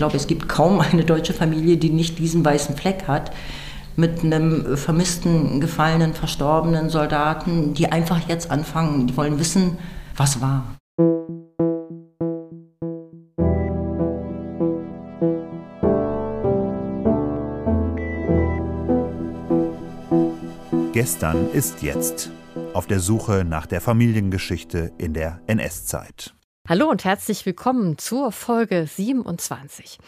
glaube, es gibt kaum eine deutsche Familie, die nicht diesen weißen Fleck hat mit einem vermissten, gefallenen, verstorbenen Soldaten, die einfach jetzt anfangen, die wollen wissen, was war. Gestern ist jetzt. Auf der Suche nach der Familiengeschichte in der NS-Zeit. Hallo und herzlich willkommen zur Folge 27.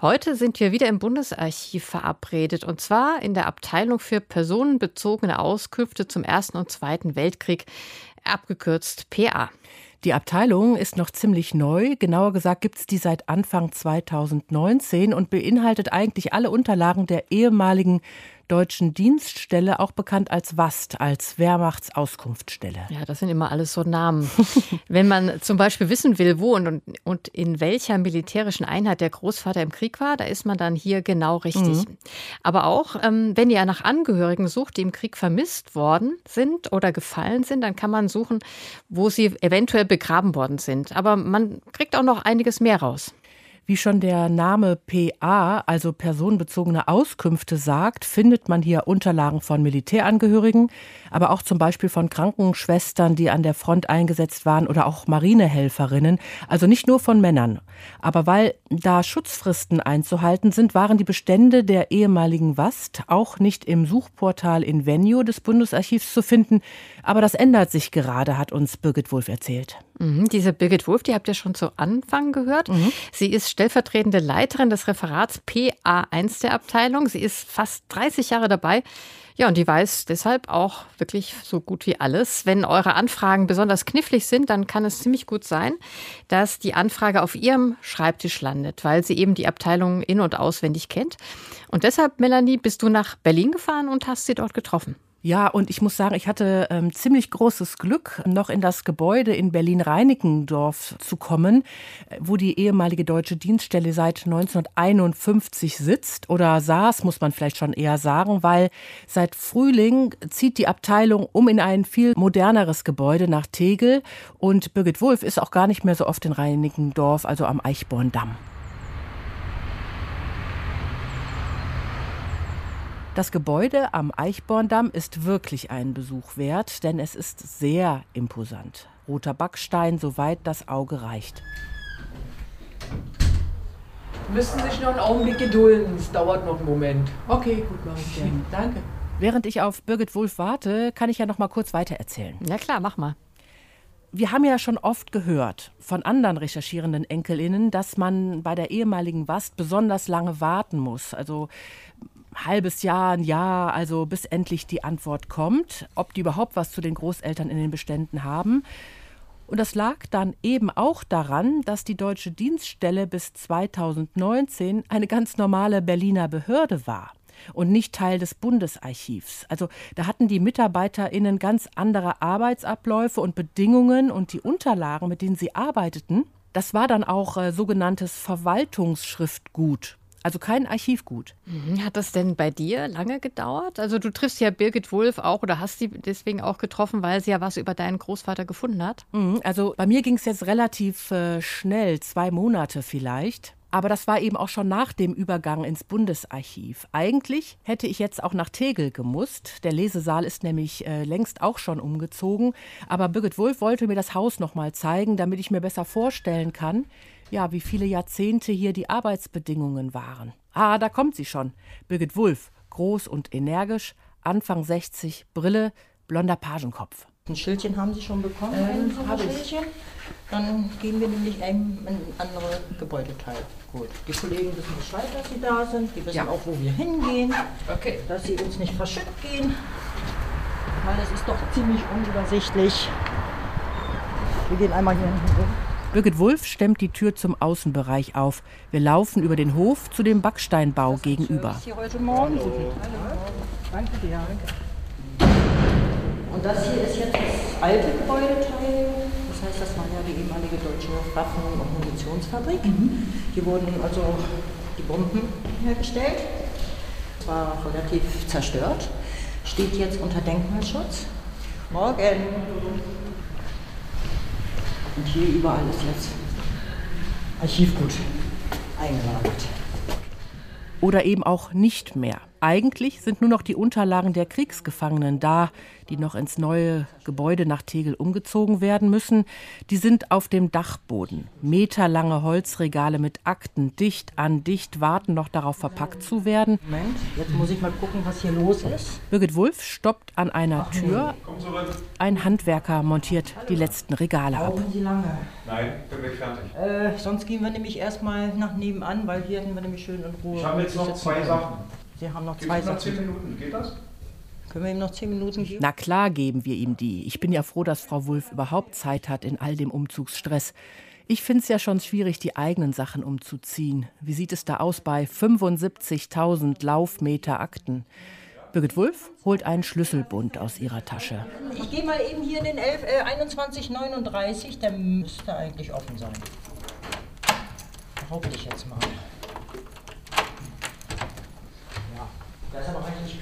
Heute sind wir wieder im Bundesarchiv verabredet und zwar in der Abteilung für personenbezogene Auskünfte zum Ersten und Zweiten Weltkrieg, abgekürzt PA. Die Abteilung ist noch ziemlich neu. Genauer gesagt gibt es die seit Anfang 2019 und beinhaltet eigentlich alle Unterlagen der ehemaligen deutschen Dienststelle, auch bekannt als WAST, als Wehrmachtsauskunftsstelle. Ja, das sind immer alles so Namen. Wenn man zum Beispiel wissen will, wo und, und in welcher militärischen Einheit der Großvater im Krieg war, da ist man dann hier genau richtig. Mhm. Aber auch, ähm, wenn ihr nach Angehörigen sucht, die im Krieg vermisst worden sind oder gefallen sind, dann kann man suchen, wo sie eventuell begraben worden sind. Aber man kriegt auch noch einiges mehr raus. Wie schon der Name PA, also personenbezogene Auskünfte sagt, findet man hier Unterlagen von Militärangehörigen, aber auch zum Beispiel von Krankenschwestern, die an der Front eingesetzt waren oder auch Marinehelferinnen, also nicht nur von Männern. Aber weil da Schutzfristen einzuhalten sind, waren die Bestände der ehemaligen WAST auch nicht im Suchportal in Venue des Bundesarchivs zu finden. Aber das ändert sich gerade, hat uns Birgit Wulff erzählt. Mhm, diese Birgit Wulff, die habt ihr schon zu Anfang gehört. Mhm. Sie ist stellvertretende Leiterin des Referats PA1 der Abteilung. Sie ist fast 30 Jahre dabei. Ja, und die weiß deshalb auch wirklich so gut wie alles. Wenn eure Anfragen besonders knifflig sind, dann kann es ziemlich gut sein, dass die Anfrage auf ihrem Schreibtisch landet, weil sie eben die Abteilung in- und auswendig kennt. Und deshalb, Melanie, bist du nach Berlin gefahren und hast sie dort getroffen. Ja, und ich muss sagen, ich hatte ähm, ziemlich großes Glück, noch in das Gebäude in Berlin-Reinickendorf zu kommen, äh, wo die ehemalige deutsche Dienststelle seit 1951 sitzt oder saß, muss man vielleicht schon eher sagen, weil seit Frühling zieht die Abteilung um in ein viel moderneres Gebäude nach Tegel und Birgit Wulff ist auch gar nicht mehr so oft in Reinickendorf, also am Eichborndamm. Das Gebäude am Eichborndamm ist wirklich einen Besuch wert, denn es ist sehr imposant. Roter Backstein, soweit das Auge reicht. Müssen sich noch einen Augenblick gedulden, es dauert noch einen Moment. Okay, gut, mach ich gerne. Danke. Während ich auf Birgit Wulff warte, kann ich ja noch mal kurz weiter erzählen. Ja klar, mach mal. Wir haben ja schon oft gehört von anderen recherchierenden Enkelinnen, dass man bei der ehemaligen WAST besonders lange warten muss. Also halbes Jahr, ein Jahr, also bis endlich die Antwort kommt, ob die überhaupt was zu den Großeltern in den Beständen haben. Und das lag dann eben auch daran, dass die deutsche Dienststelle bis 2019 eine ganz normale Berliner Behörde war und nicht Teil des Bundesarchivs. Also da hatten die Mitarbeiterinnen ganz andere Arbeitsabläufe und Bedingungen und die Unterlagen, mit denen sie arbeiteten, das war dann auch äh, sogenanntes Verwaltungsschriftgut. Also kein Archivgut. Mhm. Hat das denn bei dir lange gedauert? Also du triffst ja Birgit Wulff auch oder hast sie deswegen auch getroffen, weil sie ja was über deinen Großvater gefunden hat? Mhm. Also bei mir ging es jetzt relativ äh, schnell, zwei Monate vielleicht. Aber das war eben auch schon nach dem Übergang ins Bundesarchiv. Eigentlich hätte ich jetzt auch nach Tegel gemusst. Der Lesesaal ist nämlich äh, längst auch schon umgezogen. Aber Birgit Wulff wollte mir das Haus noch mal zeigen, damit ich mir besser vorstellen kann, ja, wie viele Jahrzehnte hier die Arbeitsbedingungen waren. Ah, da kommt sie schon. Birgit Wulff, groß und energisch, Anfang 60, Brille, blonder Pagenkopf. Ein Schildchen haben Sie schon bekommen? Ähm, habe ich. Dann gehen wir nämlich in ein anderes Gebäudeteil. Gut. Die Kollegen wissen Bescheid, dass sie da sind. Die wissen ja. auch, wo wir hingehen. Okay. Dass sie uns nicht verschütt gehen. Weil es ist doch ziemlich unübersichtlich. Wir gehen einmal hier hinten rum. Birgit Wulff stemmt die Tür zum Außenbereich auf. Wir laufen über den Hof zu dem Backsteinbau das gegenüber. Hier heute Morgen. Hallo. Danke dir. Und das hier ist jetzt das alte Gebäudeteil. Das heißt, das war ja die ehemalige deutsche Waffen- und Munitionsfabrik. Mhm. Hier wurden also die Bomben hergestellt. Es war relativ zerstört. Steht jetzt unter Denkmalschutz. Morgen. Und hier überall ist jetzt Archivgut. eingelagert. Oder eben auch nicht mehr. Eigentlich sind nur noch die Unterlagen der Kriegsgefangenen da, die noch ins neue Gebäude nach Tegel umgezogen werden müssen. Die sind auf dem Dachboden. Meterlange Holzregale mit Akten dicht an dicht warten noch darauf verpackt zu werden. Moment, jetzt muss ich mal gucken, was hier los ist. Birgit Wulff stoppt an einer Tür. Ein Handwerker montiert die letzten Regale ab. Brauchen Sie lange? Nein, bin gleich fertig. Äh, sonst gehen wir nämlich erstmal nach nebenan, weil hier hätten wir nämlich schön in Ruhe. Ich habe jetzt noch zwei. Sachen. Sie haben noch zwei mir noch Sachen. zehn Minuten, geht das? Können wir ihm noch zehn Minuten geben? Na klar geben wir ihm die. Ich bin ja froh, dass Frau Wulff überhaupt Zeit hat in all dem Umzugsstress. Ich finde es ja schon schwierig, die eigenen Sachen umzuziehen. Wie sieht es da aus bei 75.000 Laufmeter Akten? Birgit Wulff holt einen Schlüsselbund aus ihrer Tasche. Ich gehe mal eben hier in den 11, äh, 2139, der müsste eigentlich offen sein. Behaupte ich jetzt mal.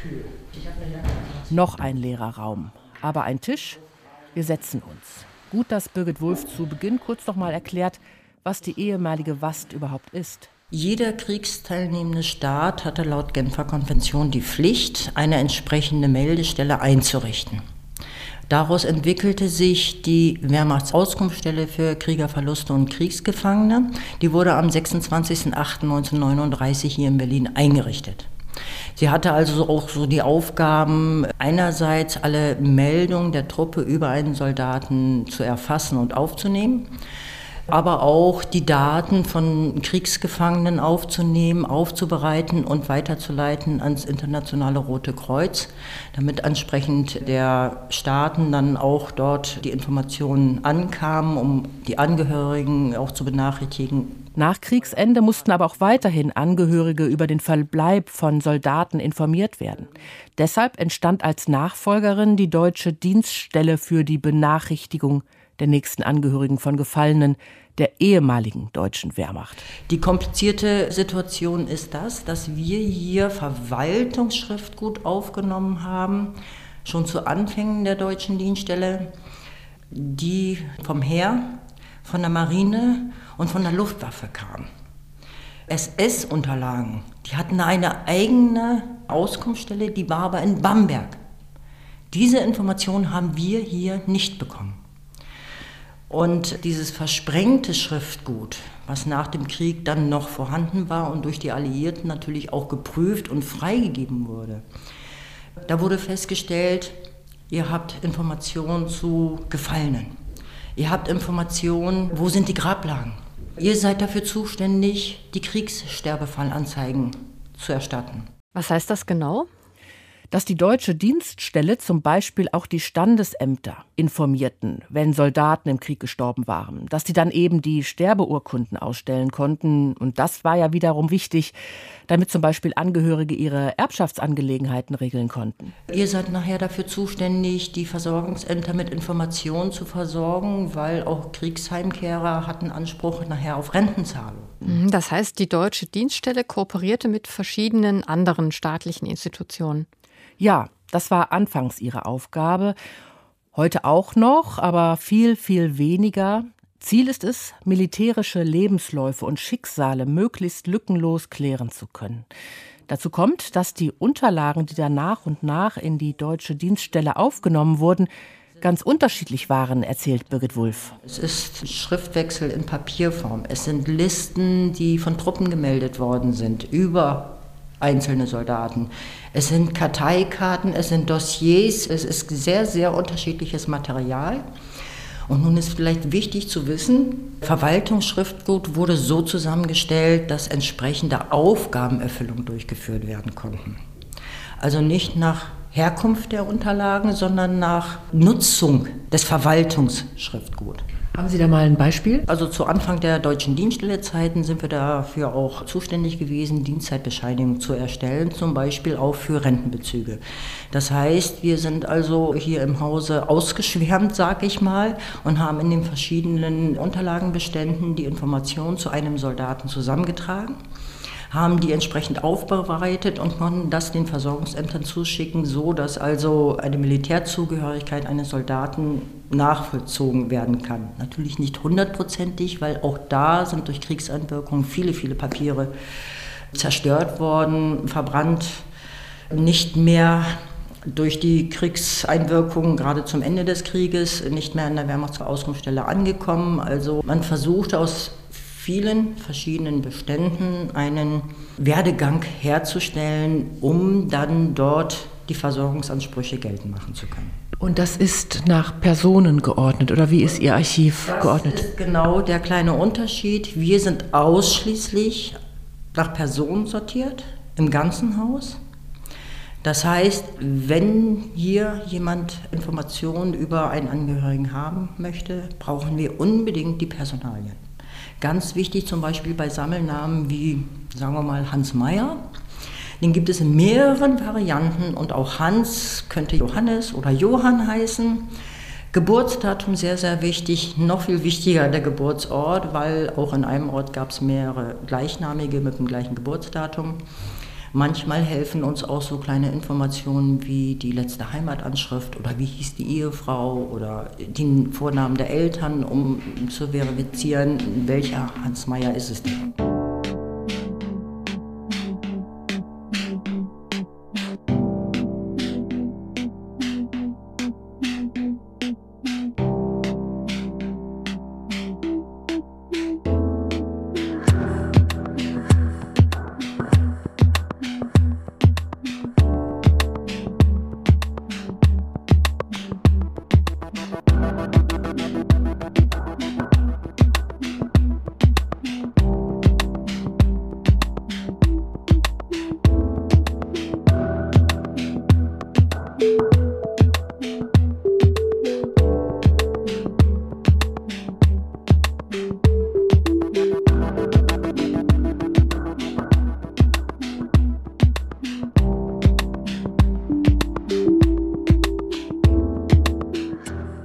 Kühl. Noch ein leerer Raum, aber ein Tisch. Wir setzen uns. Gut, dass Birgit Wulff zu Beginn kurz noch mal erklärt, was die ehemalige WAST überhaupt ist. Jeder kriegsteilnehmende Staat hatte laut Genfer Konvention die Pflicht, eine entsprechende Meldestelle einzurichten. Daraus entwickelte sich die Wehrmachtsauskunftsstelle für Kriegerverluste und Kriegsgefangene. Die wurde am 26.08.1939 hier in Berlin eingerichtet. Sie hatte also auch so die Aufgaben, einerseits alle Meldungen der Truppe über einen Soldaten zu erfassen und aufzunehmen, aber auch die Daten von Kriegsgefangenen aufzunehmen, aufzubereiten und weiterzuleiten ans Internationale Rote Kreuz, damit entsprechend der Staaten dann auch dort die Informationen ankamen, um die Angehörigen auch zu benachrichtigen. Nach Kriegsende mussten aber auch weiterhin Angehörige über den Verbleib von Soldaten informiert werden. Deshalb entstand als Nachfolgerin die deutsche Dienststelle für die Benachrichtigung der nächsten Angehörigen von Gefallenen der ehemaligen deutschen Wehrmacht. Die komplizierte Situation ist das, dass wir hier Verwaltungsschriftgut aufgenommen haben, schon zu Anfängen der deutschen Dienststelle, die vom Heer, von der Marine und von der Luftwaffe kamen. SS-Unterlagen, die hatten eine eigene Auskunftsstelle, die war aber in Bamberg. Diese Informationen haben wir hier nicht bekommen. Und dieses versprengte Schriftgut, was nach dem Krieg dann noch vorhanden war und durch die Alliierten natürlich auch geprüft und freigegeben wurde, da wurde festgestellt, ihr habt Informationen zu Gefallenen. Ihr habt Informationen, wo sind die Grablagen. Ihr seid dafür zuständig, die Kriegssterbefallanzeigen zu erstatten. Was heißt das genau? Dass die deutsche Dienststelle zum Beispiel auch die Standesämter informierten, wenn Soldaten im Krieg gestorben waren, dass die dann eben die Sterbeurkunden ausstellen konnten. Und das war ja wiederum wichtig, damit zum Beispiel Angehörige ihre Erbschaftsangelegenheiten regeln konnten. Ihr seid nachher dafür zuständig, die Versorgungsämter mit Informationen zu versorgen, weil auch Kriegsheimkehrer hatten Anspruch nachher auf Rentenzahlung. Das heißt, die deutsche Dienststelle kooperierte mit verschiedenen anderen staatlichen Institutionen. Ja, das war anfangs ihre Aufgabe. Heute auch noch, aber viel, viel weniger. Ziel ist es, militärische Lebensläufe und Schicksale möglichst lückenlos klären zu können. Dazu kommt, dass die Unterlagen, die dann nach und nach in die deutsche Dienststelle aufgenommen wurden, ganz unterschiedlich waren, erzählt Birgit Wulff. Es ist Schriftwechsel in Papierform. Es sind Listen, die von Truppen gemeldet worden sind, über einzelne Soldaten. Es sind Karteikarten, es sind Dossiers, es ist sehr, sehr unterschiedliches Material. Und nun ist vielleicht wichtig zu wissen, Verwaltungsschriftgut wurde so zusammengestellt, dass entsprechende Aufgabenerfüllung durchgeführt werden konnten. Also nicht nach Herkunft der Unterlagen, sondern nach Nutzung des Verwaltungsschriftgut. Haben Sie da mal ein Beispiel? Also zu Anfang der deutschen Dienststellezeiten sind wir dafür auch zuständig gewesen, Dienstzeitbescheinigungen zu erstellen, zum Beispiel auch für Rentenbezüge. Das heißt, wir sind also hier im Hause ausgeschwärmt, sag ich mal, und haben in den verschiedenen Unterlagenbeständen die Informationen zu einem Soldaten zusammengetragen haben die entsprechend aufbereitet und konnten das den Versorgungsämtern zuschicken, so dass also eine Militärzugehörigkeit eines Soldaten nachvollzogen werden kann. Natürlich nicht hundertprozentig, weil auch da sind durch Kriegseinwirkungen viele, viele Papiere zerstört worden, verbrannt, nicht mehr durch die Kriegseinwirkungen gerade zum Ende des Krieges nicht mehr an der Wehrmachtsauskunftsstelle angekommen. Also man versuchte aus vielen verschiedenen Beständen einen Werdegang herzustellen, um dann dort die Versorgungsansprüche geltend machen zu können. Und das ist nach Personen geordnet oder wie ist Ihr Archiv das geordnet? Das ist genau der kleine Unterschied. Wir sind ausschließlich nach Personen sortiert im ganzen Haus. Das heißt, wenn hier jemand Informationen über einen Angehörigen haben möchte, brauchen wir unbedingt die Personalien. Ganz wichtig zum Beispiel bei Sammelnamen wie, sagen wir mal, Hans Meyer. Den gibt es in mehreren Varianten und auch Hans könnte Johannes oder Johann heißen. Geburtsdatum sehr, sehr wichtig. Noch viel wichtiger der Geburtsort, weil auch in einem Ort gab es mehrere gleichnamige mit dem gleichen Geburtsdatum. Manchmal helfen uns auch so kleine Informationen wie die letzte Heimatanschrift oder wie hieß die Ehefrau oder den Vornamen der Eltern, um zu verifizieren, welcher Hans Meyer ist es denn.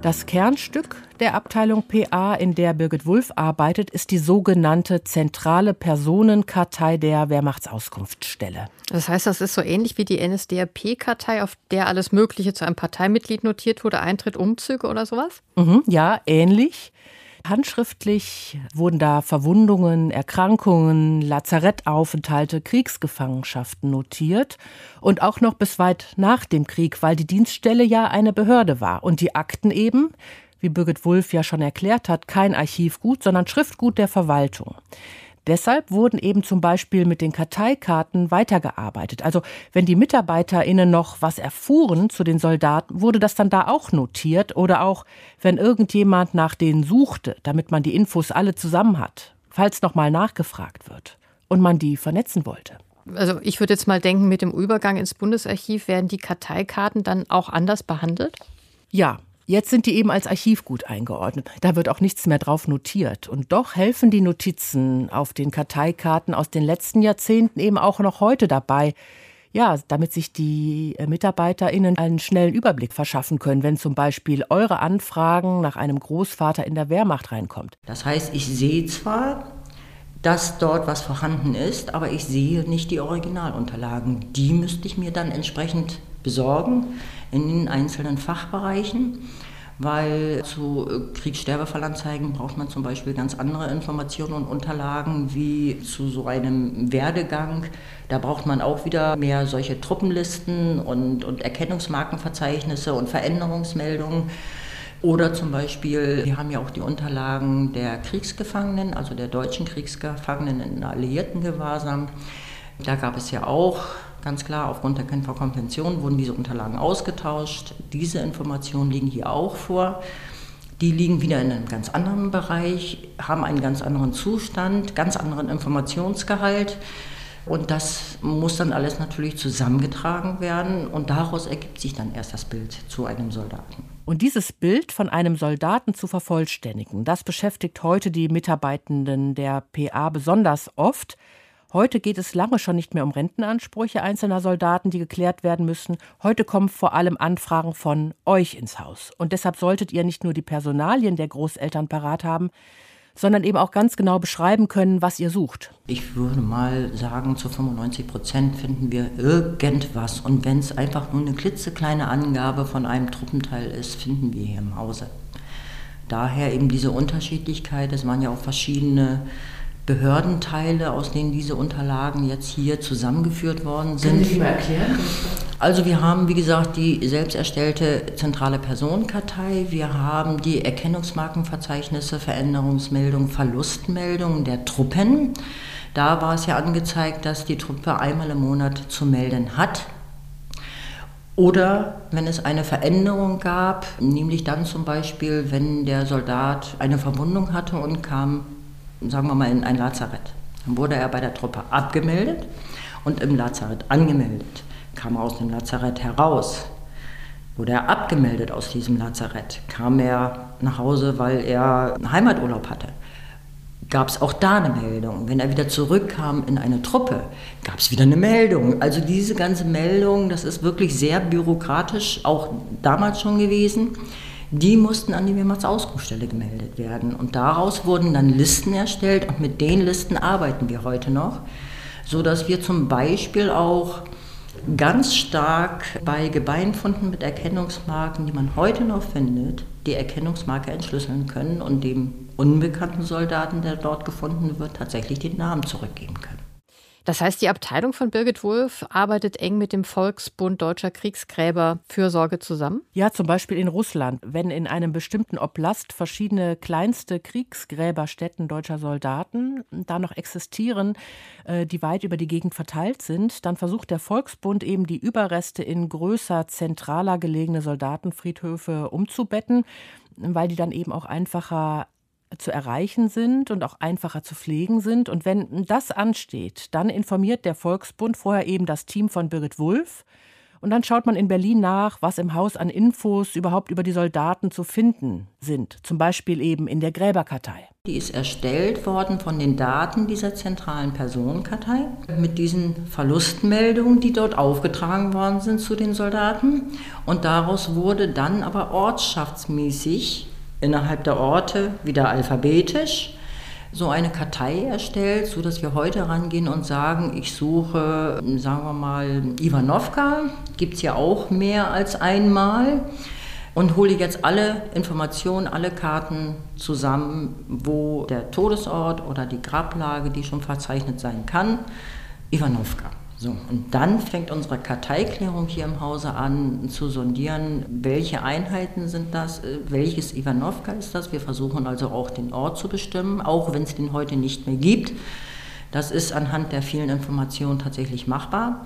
Das Kernstück der Abteilung PA, in der Birgit Wulff arbeitet, ist die sogenannte zentrale Personenkartei der Wehrmachtsauskunftsstelle. Das heißt, das ist so ähnlich wie die NSDAP-Kartei, auf der alles Mögliche zu einem Parteimitglied notiert wurde, Eintritt, Umzüge oder sowas? Mhm, ja, ähnlich. Handschriftlich wurden da Verwundungen, Erkrankungen, Lazarettaufenthalte, Kriegsgefangenschaften notiert und auch noch bis weit nach dem Krieg, weil die Dienststelle ja eine Behörde war und die Akten eben, wie Birgit Wulff ja schon erklärt hat, kein Archivgut, sondern Schriftgut der Verwaltung. Deshalb wurden eben zum Beispiel mit den Karteikarten weitergearbeitet. Also wenn die MitarbeiterInnen noch was erfuhren zu den Soldaten, wurde das dann da auch notiert oder auch, wenn irgendjemand nach denen suchte, damit man die Infos alle zusammen hat, falls nochmal nachgefragt wird und man die vernetzen wollte. Also ich würde jetzt mal denken, mit dem Übergang ins Bundesarchiv werden die Karteikarten dann auch anders behandelt? Ja, Jetzt sind die eben als Archivgut eingeordnet. Da wird auch nichts mehr drauf notiert. Und doch helfen die Notizen auf den Karteikarten aus den letzten Jahrzehnten eben auch noch heute dabei, ja, damit sich die äh, MitarbeiterInnen einen schnellen Überblick verschaffen können, wenn zum Beispiel eure Anfragen nach einem Großvater in der Wehrmacht reinkommt. Das heißt, ich sehe zwar, dass dort was vorhanden ist, aber ich sehe nicht die Originalunterlagen. Die müsste ich mir dann entsprechend besorgen in den einzelnen Fachbereichen, weil zu äh, Kriegssterbefallanzeigen braucht man zum Beispiel ganz andere Informationen und Unterlagen wie zu so einem Werdegang. Da braucht man auch wieder mehr solche Truppenlisten und, und Erkennungsmarkenverzeichnisse und Veränderungsmeldungen. Oder zum Beispiel, wir haben ja auch die Unterlagen der Kriegsgefangenen, also der deutschen Kriegsgefangenen in alliierten Gewahrsam. Da gab es ja auch Ganz klar, aufgrund der Genfer Konvention wurden diese Unterlagen ausgetauscht. Diese Informationen liegen hier auch vor. Die liegen wieder in einem ganz anderen Bereich, haben einen ganz anderen Zustand, ganz anderen Informationsgehalt. Und das muss dann alles natürlich zusammengetragen werden und daraus ergibt sich dann erst das Bild zu einem Soldaten. Und dieses Bild von einem Soldaten zu vervollständigen, das beschäftigt heute die Mitarbeitenden der PA besonders oft. Heute geht es lange schon nicht mehr um Rentenansprüche einzelner Soldaten, die geklärt werden müssen. Heute kommen vor allem Anfragen von euch ins Haus. Und deshalb solltet ihr nicht nur die Personalien der Großeltern parat haben, sondern eben auch ganz genau beschreiben können, was ihr sucht. Ich würde mal sagen, zu 95 Prozent finden wir irgendwas. Und wenn es einfach nur eine klitzekleine Angabe von einem Truppenteil ist, finden wir hier im Hause. Daher eben diese Unterschiedlichkeit. Es waren ja auch verschiedene Behördenteile, aus denen diese Unterlagen jetzt hier zusammengeführt worden sind. Können Sie mal erklären? Also wir haben, wie gesagt, die selbst erstellte zentrale Personenkartei. Wir haben die Erkennungsmarkenverzeichnisse, Veränderungsmeldungen, Verlustmeldungen der Truppen. Da war es ja angezeigt, dass die Truppe einmal im Monat zu melden hat. Oder wenn es eine Veränderung gab, nämlich dann zum Beispiel, wenn der Soldat eine Verwundung hatte und kam sagen wir mal, in ein Lazarett. Dann wurde er bei der Truppe abgemeldet und im Lazarett angemeldet. Kam er aus dem Lazarett heraus, wurde er abgemeldet aus diesem Lazarett. Kam er nach Hause, weil er Heimaturlaub hatte. Gab es auch da eine Meldung. Wenn er wieder zurückkam in eine Truppe, gab es wieder eine Meldung. Also diese ganze Meldung, das ist wirklich sehr bürokratisch, auch damals schon gewesen die mussten an die Wehrmachtsausrufstelle gemeldet werden. Und daraus wurden dann Listen erstellt und mit den Listen arbeiten wir heute noch, sodass wir zum Beispiel auch ganz stark bei Gebeinfunden mit Erkennungsmarken, die man heute noch findet, die Erkennungsmarke entschlüsseln können und dem unbekannten Soldaten, der dort gefunden wird, tatsächlich den Namen zurückgeben können. Das heißt, die Abteilung von Birgit Wulff arbeitet eng mit dem Volksbund Deutscher Kriegsgräber Fürsorge zusammen? Ja, zum Beispiel in Russland. Wenn in einem bestimmten Oblast verschiedene kleinste Kriegsgräberstätten deutscher Soldaten da noch existieren, äh, die weit über die Gegend verteilt sind, dann versucht der Volksbund eben die Überreste in größer, zentraler gelegene Soldatenfriedhöfe umzubetten weil die dann eben auch einfacher zu erreichen sind und auch einfacher zu pflegen sind. Und wenn das ansteht, dann informiert der Volksbund vorher eben das Team von Birgit Wulff. Und dann schaut man in Berlin nach, was im Haus an Infos überhaupt über die Soldaten zu finden sind. Zum Beispiel eben in der Gräberkartei. Die ist erstellt worden von den Daten dieser zentralen Personenkartei mit diesen Verlustmeldungen, die dort aufgetragen worden sind zu den Soldaten. Und daraus wurde dann aber ortschaftsmäßig innerhalb der Orte wieder alphabetisch so eine Kartei erstellt, so dass wir heute rangehen und sagen, ich suche, sagen wir mal, Ivanovka, gibt es ja auch mehr als einmal und hole jetzt alle Informationen, alle Karten zusammen, wo der Todesort oder die Grablage, die schon verzeichnet sein kann, Ivanovka. So, und dann fängt unsere Karteiklärung hier im Hause an zu sondieren, welche Einheiten sind das, äh, welches Ivanovka ist das. Wir versuchen also auch den Ort zu bestimmen, auch wenn es den heute nicht mehr gibt. Das ist anhand der vielen Informationen tatsächlich machbar.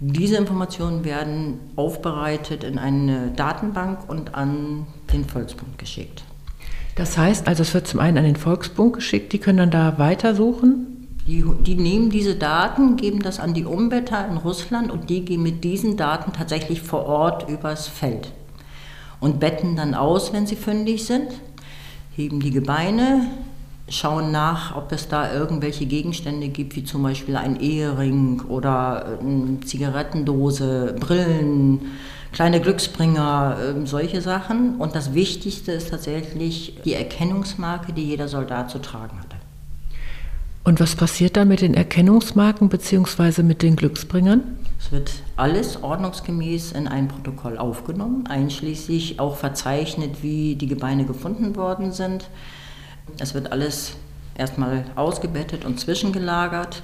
Diese Informationen werden aufbereitet in eine Datenbank und an den Volksbund geschickt. Das heißt also, es wird zum einen an den Volksbund geschickt, die können dann da weitersuchen die, die, nehmen diese Daten, geben das an die Umbetter in Russland und die gehen mit diesen Daten tatsächlich vor Ort übers Feld und betten dann aus, wenn sie fündig sind, heben die Gebeine, schauen nach, ob es da irgendwelche Gegenstände gibt, wie zum Beispiel ein Ehering oder eine Zigarettendose, Brillen, kleine Glücksbringer, ähm, solche Sachen. Und das Wichtigste ist tatsächlich die Erkennungsmarke, die jeder Soldat zu tragen hatte. Und was passiert dann mit den Erkennungsmarken bzw. mit den Glücksbringern? Es wird alles ordnungsgemäß in ein Protokoll aufgenommen, einschließlich auch verzeichnet, wie die Gebeine gefunden worden sind. Es wird alles erstmal ausgebettet und zwischengelagert,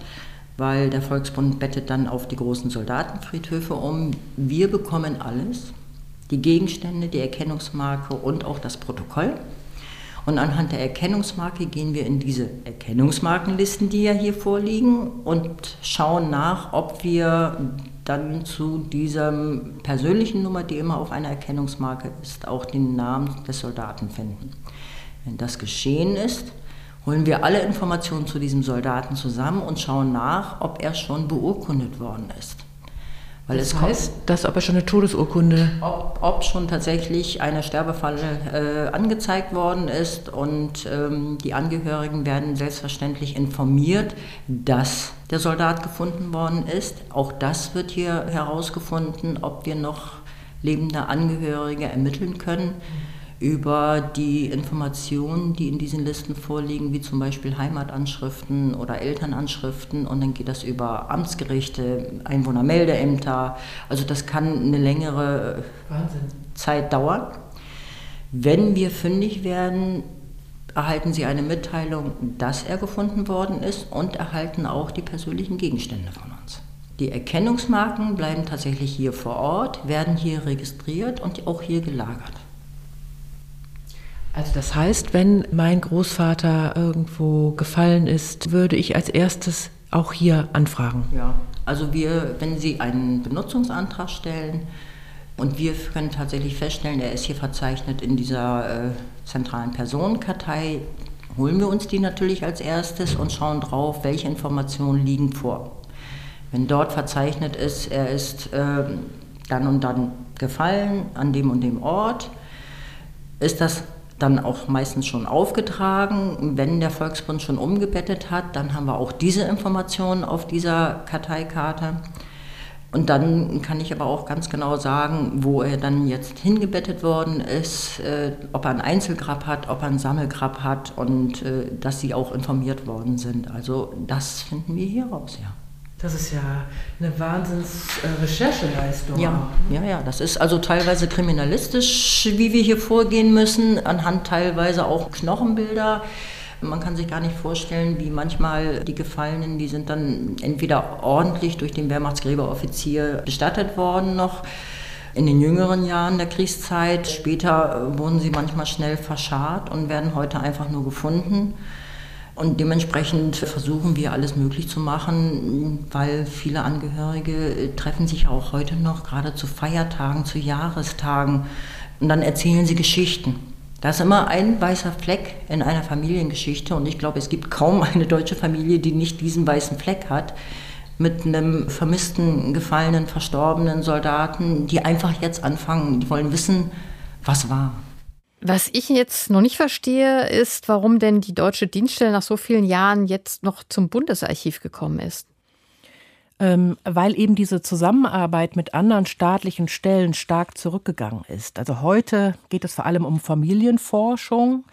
weil der Volksbund bettet dann auf die großen Soldatenfriedhöfe um. Wir bekommen alles, die Gegenstände, die Erkennungsmarke und auch das Protokoll. Und anhand der Erkennungsmarke gehen wir in diese Erkennungsmarkenlisten, die ja hier vorliegen, und schauen nach, ob wir dann zu dieser persönlichen Nummer, die immer auf einer Erkennungsmarke ist, auch den Namen des Soldaten finden. Wenn das geschehen ist, holen wir alle Informationen zu diesem Soldaten zusammen und schauen nach, ob er schon beurkundet worden ist. Weil das es heißt, dass aber schon eine Todesurkunde. Ob, ob schon tatsächlich eine Sterbefalle äh, angezeigt worden ist und ähm, die Angehörigen werden selbstverständlich informiert, dass der Soldat gefunden worden ist. Auch das wird hier herausgefunden, ob wir noch lebende Angehörige ermitteln können. Über die Informationen, die in diesen Listen vorliegen, wie zum Beispiel Heimatanschriften oder Elternanschriften. Und dann geht das über Amtsgerichte, Einwohnermeldeämter. Also das kann eine längere Wahnsinn. Zeit dauern. Wenn wir fündig werden, erhalten Sie eine Mitteilung, dass er gefunden worden ist und erhalten auch die persönlichen Gegenstände von uns. Die Erkennungsmarken bleiben tatsächlich hier vor Ort, werden hier registriert und auch hier gelagert. Also das heißt, wenn mein Großvater irgendwo gefallen ist, würde ich als erstes auch hier anfragen. Ja, also wir, wenn Sie einen Benutzungsantrag stellen und wir können tatsächlich feststellen, er ist hier verzeichnet in dieser äh, zentralen Personenkartei, holen wir uns die natürlich als erstes und schauen drauf, welche Informationen liegen vor. Wenn dort verzeichnet ist, er ist äh, dann und dann gefallen an dem und dem Ort, ist das dann auch meistens schon aufgetragen. Wenn der Volksbund schon umgebettet hat, dann haben wir auch diese Informationen auf dieser Karteikarte. Und dann kann ich aber auch ganz genau sagen, wo er dann jetzt hingebettet worden ist, äh, ob er ein Einzelgrab hat, ob er ein Sammelgrab hat und äh, dass sie auch informiert worden sind. Also das finden wir hier raus, ja. Das ist ja eine Wahnsinns-Rechercheleistung. Ja, ja, ja. Das ist also teilweise kriminalistisch, wie wir hier vorgehen müssen, anhand teilweise auch Knochenbilder. Man kann sich gar nicht vorstellen, wie manchmal die Gefallenen, die sind dann entweder ordentlich durch den Wehrmachtsgräberoffizier bestattet worden noch in den jüngeren Jahren der Kriegszeit. Später wurden sie manchmal schnell verscharrt und werden heute einfach nur gefunden. Und dementsprechend versuchen wir alles möglich zu machen, weil viele Angehörige äh, treffen sich auch heute noch, gerade zu Feiertagen, zu Jahrestagen. Und dann erzählen sie Geschichten. Da ist immer ein weißer Fleck in einer Familiengeschichte und ich glaube, es gibt kaum eine deutsche Familie, die nicht diesen weißen Fleck hat mit einem vermissten, gefallenen, verstorbenen Soldaten, die einfach jetzt anfangen, die wollen wissen, was war. Was ich jetzt noch nicht verstehe, ist, warum denn die deutsche Dienststelle nach so vielen Jahren jetzt noch zum Bundesarchiv gekommen ist. Ähm, weil eben diese Zusammenarbeit mit anderen staatlichen Stellen stark zurückgegangen ist. Also heute geht es vor allem um Familienforschung,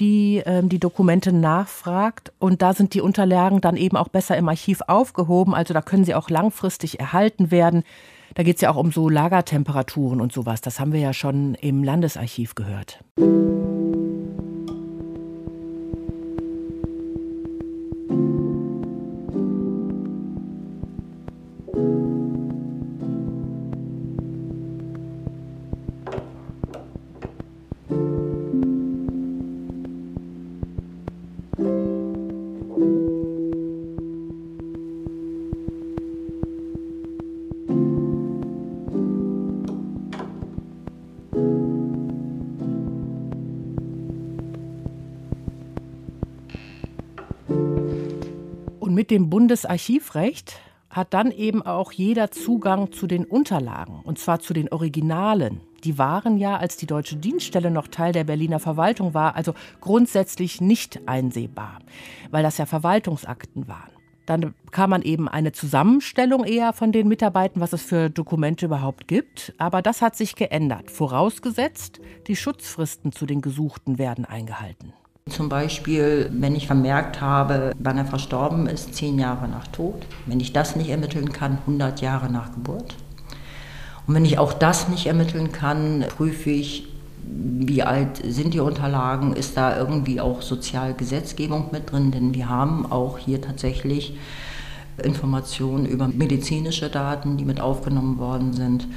die ähm, die Dokumente nachfragt. Und da sind die Unterlagen dann eben auch besser im Archiv aufgehoben. Also da können sie auch langfristig erhalten werden. Da geht es ja auch um so Lagertemperaturen und sowas. Das haben wir ja schon im Landesarchiv gehört. Mit dem Bundesarchivrecht hat dann eben auch jeder Zugang zu den Unterlagen, und zwar zu den Originalen. Die waren ja, als die deutsche Dienststelle noch Teil der Berliner Verwaltung war, also grundsätzlich nicht einsehbar, weil das ja Verwaltungsakten waren. Dann kam man eben eine Zusammenstellung eher von den Mitarbeitern, was es für Dokumente überhaupt gibt. Aber das hat sich geändert, vorausgesetzt, die Schutzfristen zu den Gesuchten werden eingehalten. Zum Beispiel, wenn ich vermerkt habe, wann er verstorben ist, zehn Jahre nach Tod. Wenn ich das nicht ermitteln kann, 100 Jahre nach Geburt. Und wenn ich auch das nicht ermitteln kann, prüfe ich, wie alt sind die Unterlagen, ist da irgendwie auch Sozialgesetzgebung mit drin, denn wir haben auch hier tatsächlich Informationen über medizinische Daten, die mit aufgenommen worden sind.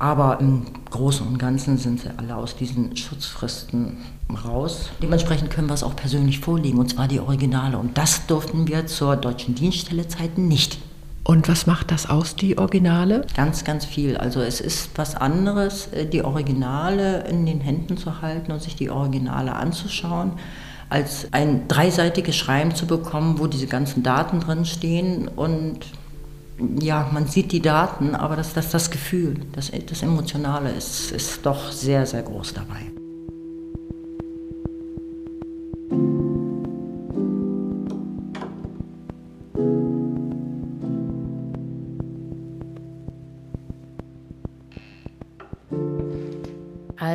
Aber im Großen und Ganzen sind sie alle aus diesen Schutzfristen raus. Dementsprechend können wir es auch persönlich vorlegen, und zwar die Originale. Und das durften wir zur deutschen Dienststellezeiten nicht. Und was macht das aus, die Originale? Ganz, ganz viel. Also es ist was anderes, äh, die Originale in den Händen zu halten und sich die Originale anzuschauen, als ein dreiseitiges Schreiben zu bekommen, wo diese ganzen Daten drin stehen und ja, man sieht die Daten, aber das, das, das Gefühl, das, das Emotionale ist, ist doch sehr, sehr groß dabei.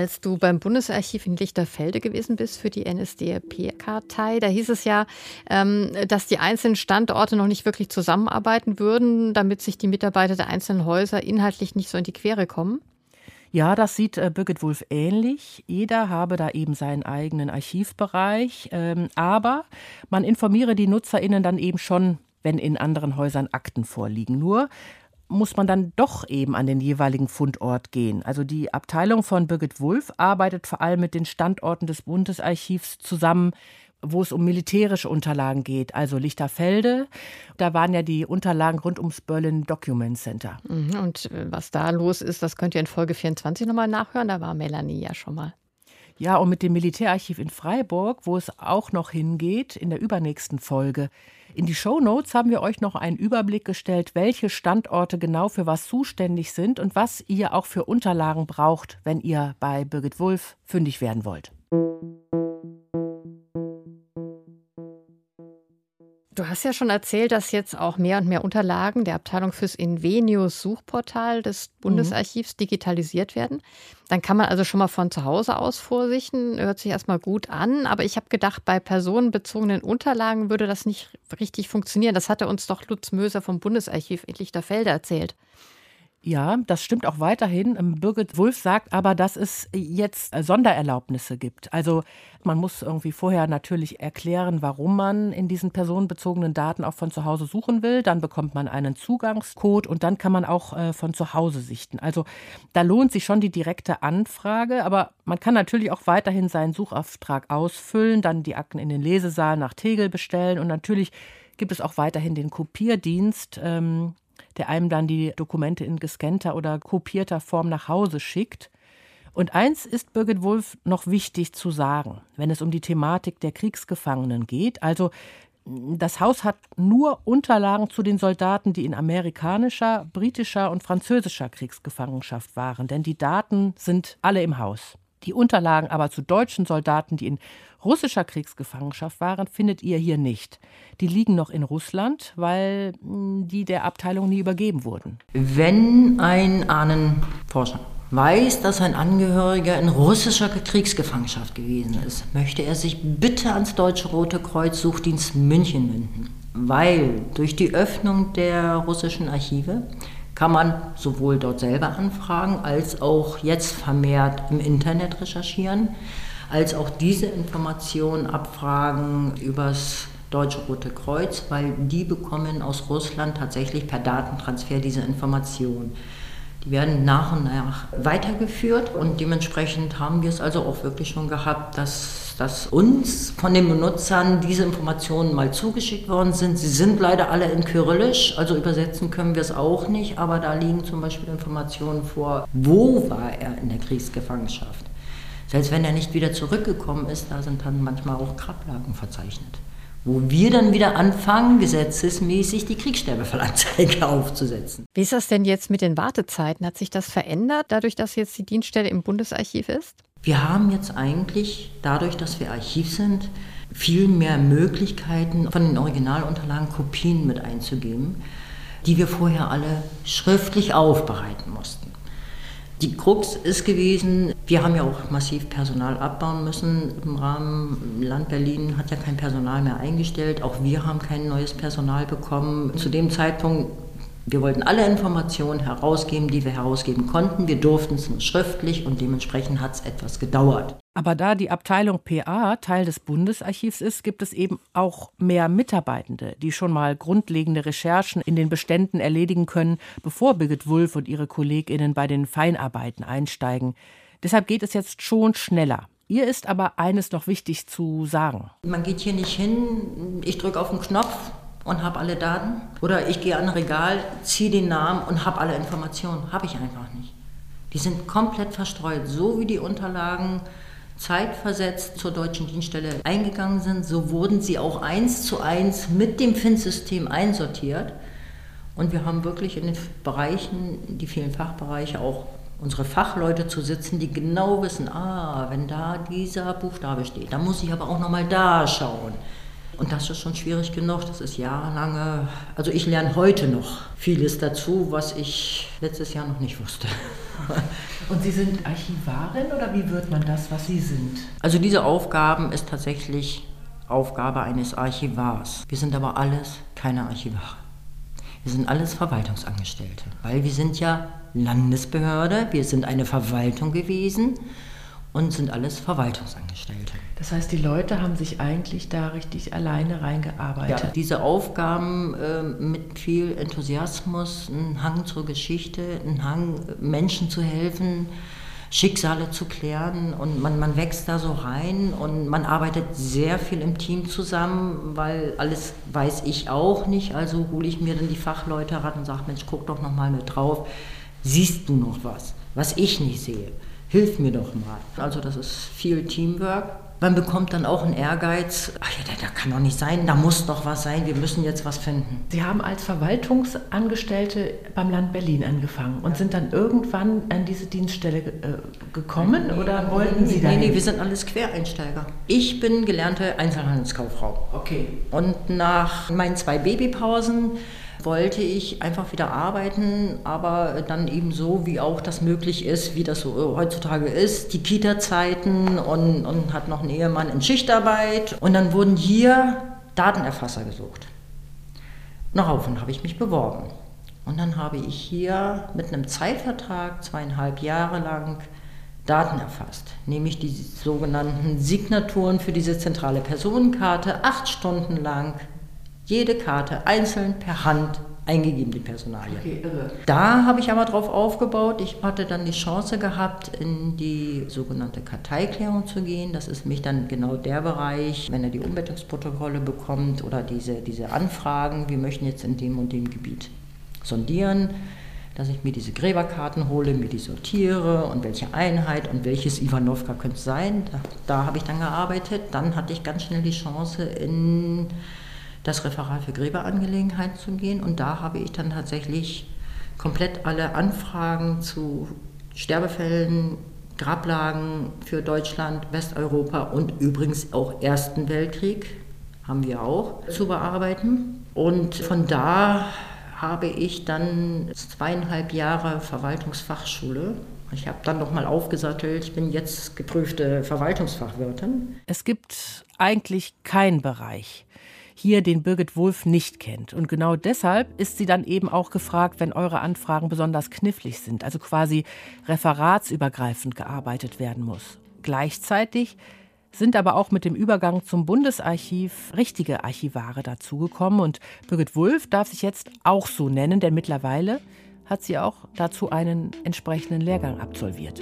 Als du beim Bundesarchiv in Lichterfelde gewesen bist für die NSDAP-Kartei, da hieß es ja, ähm, dass die einzelnen Standorte noch nicht wirklich zusammenarbeiten würden, damit sich die Mitarbeiter der einzelnen Häuser inhaltlich nicht so in die Quere kommen. Ja, das sieht äh, Birgit Wulff ähnlich. Jeder habe da eben seinen eigenen Archivbereich. Ähm, aber man informiere die NutzerInnen dann eben schon, wenn in anderen Häusern Akten vorliegen. Nur muss man dann doch eben an den jeweiligen Fundort gehen. Also die Abteilung von Birgit Wulff arbeitet vor allem mit den Standorten des Bundesarchivs zusammen, wo es um militärische Unterlagen geht, also Lichterfelde. Da waren ja die Unterlagen rund ums Berlin Document Center. Mhm, und äh, was da los ist, das könnt ihr in Folge 24 nochmal nachhören. Da war Melanie ja schon mal. Ja, und mit dem Militärarchiv in Freiburg, wo es auch noch hingeht, in der übernächsten Folge. In die Show Notes haben wir euch noch einen Überblick gestellt, welche Standorte genau für was zuständig sind und was ihr auch für Unterlagen braucht, wenn ihr bei Birgit Wulff fündig werden wollt. Hast ja schon erzählt, dass jetzt auch mehr und mehr Unterlagen der Abteilung fürs Invenius Suchportal des Bundesarchivs mhm. digitalisiert werden. Dann kann man also schon mal von zu Hause aus vorsichten. Hört sich erstmal gut an. Aber ich habe gedacht, bei personenbezogenen Unterlagen würde das nicht richtig funktionieren. Das hatte uns doch Lutz Möser vom Bundesarchiv in Lichterfelde erzählt. Ja, das stimmt auch weiterhin. Ähm, Birgit Wulff sagt aber, dass es jetzt Sondererlaubnisse gibt. Also man muss irgendwie vorher natürlich erklären, warum man in diesen personenbezogenen Daten auch von zu Hause suchen will. Dann bekommt man einen Zugangscode und dann kann man auch äh, von zu Hause sichten. Also da lohnt sich schon die direkte Anfrage, aber man kann natürlich auch weiterhin seinen Suchauftrag ausfüllen, dann die Akten in den Lesesaal nach Tegel bestellen und natürlich gibt es auch weiterhin den Kopierdienst. Ähm, der einem dann die Dokumente in gescannter oder kopierter Form nach Hause schickt. Und eins ist Birgit Wulff noch wichtig zu sagen, wenn es um die Thematik der Kriegsgefangenen geht. Also das Haus hat nur Unterlagen zu den Soldaten, die in amerikanischer, britischer und französischer Kriegsgefangenschaft waren, denn die Daten sind alle im Haus. Die Unterlagen aber zu deutschen Soldaten, die in russischer Kriegsgefangenschaft waren, findet ihr hier nicht. Die liegen noch in Russland, weil hm, die der Abteilung nie übergeben wurden. Wenn ein Ahnenforscher weiß, dass ein Angehöriger in russischer Kriegsgefangenschaft gewesen ist, möchte er sich bitte ans Deutsche Rote Kreuz Suchdienst München wenden, weil durch die Öffnung der russischen Archive kann man sowohl dort selber anfragen, als auch jetzt vermehrt im Internet recherchieren, als auch diese Informationen abfragen übers Deutsche Rote Kreuz, weil die bekommen aus Russland tatsächlich per Datentransfer diese Informationen. Die werden nach und nach weitergeführt und dementsprechend haben wir es also auch wirklich schon gehabt, dass, dass uns von den Benutzern diese Informationen mal zugeschickt worden sind. Sie sind leider alle in Kyrillisch, also übersetzen können wir es auch nicht, aber da liegen zum Beispiel Informationen vor, wo war er in der Kriegsgefangenschaft. Selbst wenn er nicht wieder zurückgekommen ist, da sind dann manchmal auch Grablagen verzeichnet wo wir dann wieder anfangen, gesetzesmäßig die Kriegssterbefallanzeige aufzusetzen. Wie ist das denn jetzt mit den Wartezeiten? Hat sich das verändert, dadurch, dass jetzt die Dienststelle im Bundesarchiv ist? Wir haben jetzt eigentlich, dadurch, dass wir Archiv sind, viel mehr Möglichkeiten, von den Originalunterlagen Kopien mit einzugeben, die wir vorher alle schriftlich aufbereiten mussten. Die Krux ist gewesen, wir haben ja auch massiv Personal abbauen müssen im Rahmen. Land Berlin hat ja kein Personal mehr eingestellt, auch wir haben kein neues Personal bekommen. Zu dem Zeitpunkt wir wollten alle Informationen herausgeben, die wir herausgeben konnten. Wir durften es nur schriftlich und dementsprechend hat es etwas gedauert. Aber da die Abteilung PA Teil des Bundesarchivs ist, gibt es eben auch mehr Mitarbeitende, die schon mal grundlegende Recherchen in den Beständen erledigen können, bevor Birgit Wulff und ihre Kolleginnen bei den Feinarbeiten einsteigen. Deshalb geht es jetzt schon schneller. Ihr ist aber eines noch wichtig zu sagen. Man geht hier nicht hin, ich drücke auf den Knopf, und habe alle Daten. Oder ich gehe an ein Regal, ziehe den Namen und habe alle Informationen. Habe ich einfach nicht. Die sind komplett verstreut. So wie die Unterlagen zeitversetzt zur deutschen Dienststelle eingegangen sind, so wurden sie auch eins zu eins mit dem FIN-System einsortiert. Und wir haben wirklich in den Bereichen, die vielen Fachbereiche, auch unsere Fachleute zu sitzen, die genau wissen, ah, wenn da dieser Buchstabe steht, dann muss ich aber auch nochmal da schauen. Und das ist schon schwierig genug. Das ist jahrelange. Also ich lerne heute noch vieles dazu, was ich letztes Jahr noch nicht wusste. Und Sie sind Archivarin oder wie wird man das, was Sie sind? Also diese Aufgaben ist tatsächlich Aufgabe eines Archivars. Wir sind aber alles keine Archivare. Wir sind alles Verwaltungsangestellte, weil wir sind ja Landesbehörde, wir sind eine Verwaltung gewesen und sind alles Verwaltungsangestellte. Das heißt, die Leute haben sich eigentlich da richtig alleine reingearbeitet. Ja, diese Aufgaben äh, mit viel Enthusiasmus, ein Hang zur Geschichte, ein Hang, Menschen zu helfen, Schicksale zu klären. Und man, man wächst da so rein und man arbeitet sehr viel im Team zusammen, weil alles weiß ich auch nicht, also hole ich mir dann die Fachleute ran und sage, Mensch, guck doch nochmal mit drauf, siehst du noch was, was ich nicht sehe, hilf mir doch mal. Also das ist viel Teamwork man bekommt dann auch einen Ehrgeiz, ach ja, da, kann doch nicht sein, da muss doch was sein, wir müssen jetzt was finden. Sie haben als Verwaltungsangestellte beim Land Berlin angefangen und sind dann irgendwann an diese Dienststelle äh, gekommen nee, oder wollten nee, Sie da? Nee, nee, wir sind alles Quereinsteiger. Ich bin gelernte Einzelhandelskauffrau. Okay. Und nach meinen zwei Babypausen wollte ich einfach wieder arbeiten, aber dann eben so, wie auch das möglich ist, wie das so heutzutage ist, die Kita-Zeiten und, und hat noch einen Ehemann in Schichtarbeit. Und dann wurden hier Datenerfasser gesucht. Daraufhin habe ich mich beworben. Und dann habe ich hier mit einem Zeitvertrag zweieinhalb Jahre lang Daten erfasst, nämlich die sogenannten Signaturen für diese zentrale Personenkarte, acht Stunden lang jede Karte einzeln per Hand eingegeben, die Personalie. Okay, irre. Da habe ich aber drauf aufgebaut. Ich hatte dann die Chance gehabt, in die sogenannte Karteiklärung zu gehen. Das ist mich dann genau der Bereich, wenn er die Umbettungsprotokolle bekommt oder diese, diese Anfragen, wir möchten jetzt in dem und dem Gebiet sondieren, dass ich mir diese Gräberkarten hole, mir die sortiere und welche Einheit und welches Ivanovka könnte es sein. Da, da habe ich dann gearbeitet. Dann hatte ich ganz schnell die Chance, in das Referat für Gräberangelegenheiten zu gehen. Und da habe ich dann tatsächlich komplett alle Anfragen zu Sterbefällen, Grablagen für Deutschland, Westeuropa und übrigens auch Ersten Weltkrieg haben wir auch zu bearbeiten. Und von da habe ich dann zweieinhalb Jahre Verwaltungsfachschule. Ich habe dann nochmal aufgesattelt. Ich bin jetzt geprüfte Verwaltungsfachwirtin. Es gibt eigentlich keinen Bereich, hier den Birgit Wulff nicht kennt. Und genau deshalb ist sie dann eben auch gefragt, wenn eure Anfragen besonders knifflig sind, also quasi referatsübergreifend gearbeitet werden muss. Gleichzeitig sind aber auch mit dem Übergang zum Bundesarchiv richtige Archivare dazugekommen. Und Birgit Wulff darf sich jetzt auch so nennen, denn mittlerweile hat sie auch dazu einen entsprechenden Lehrgang absolviert.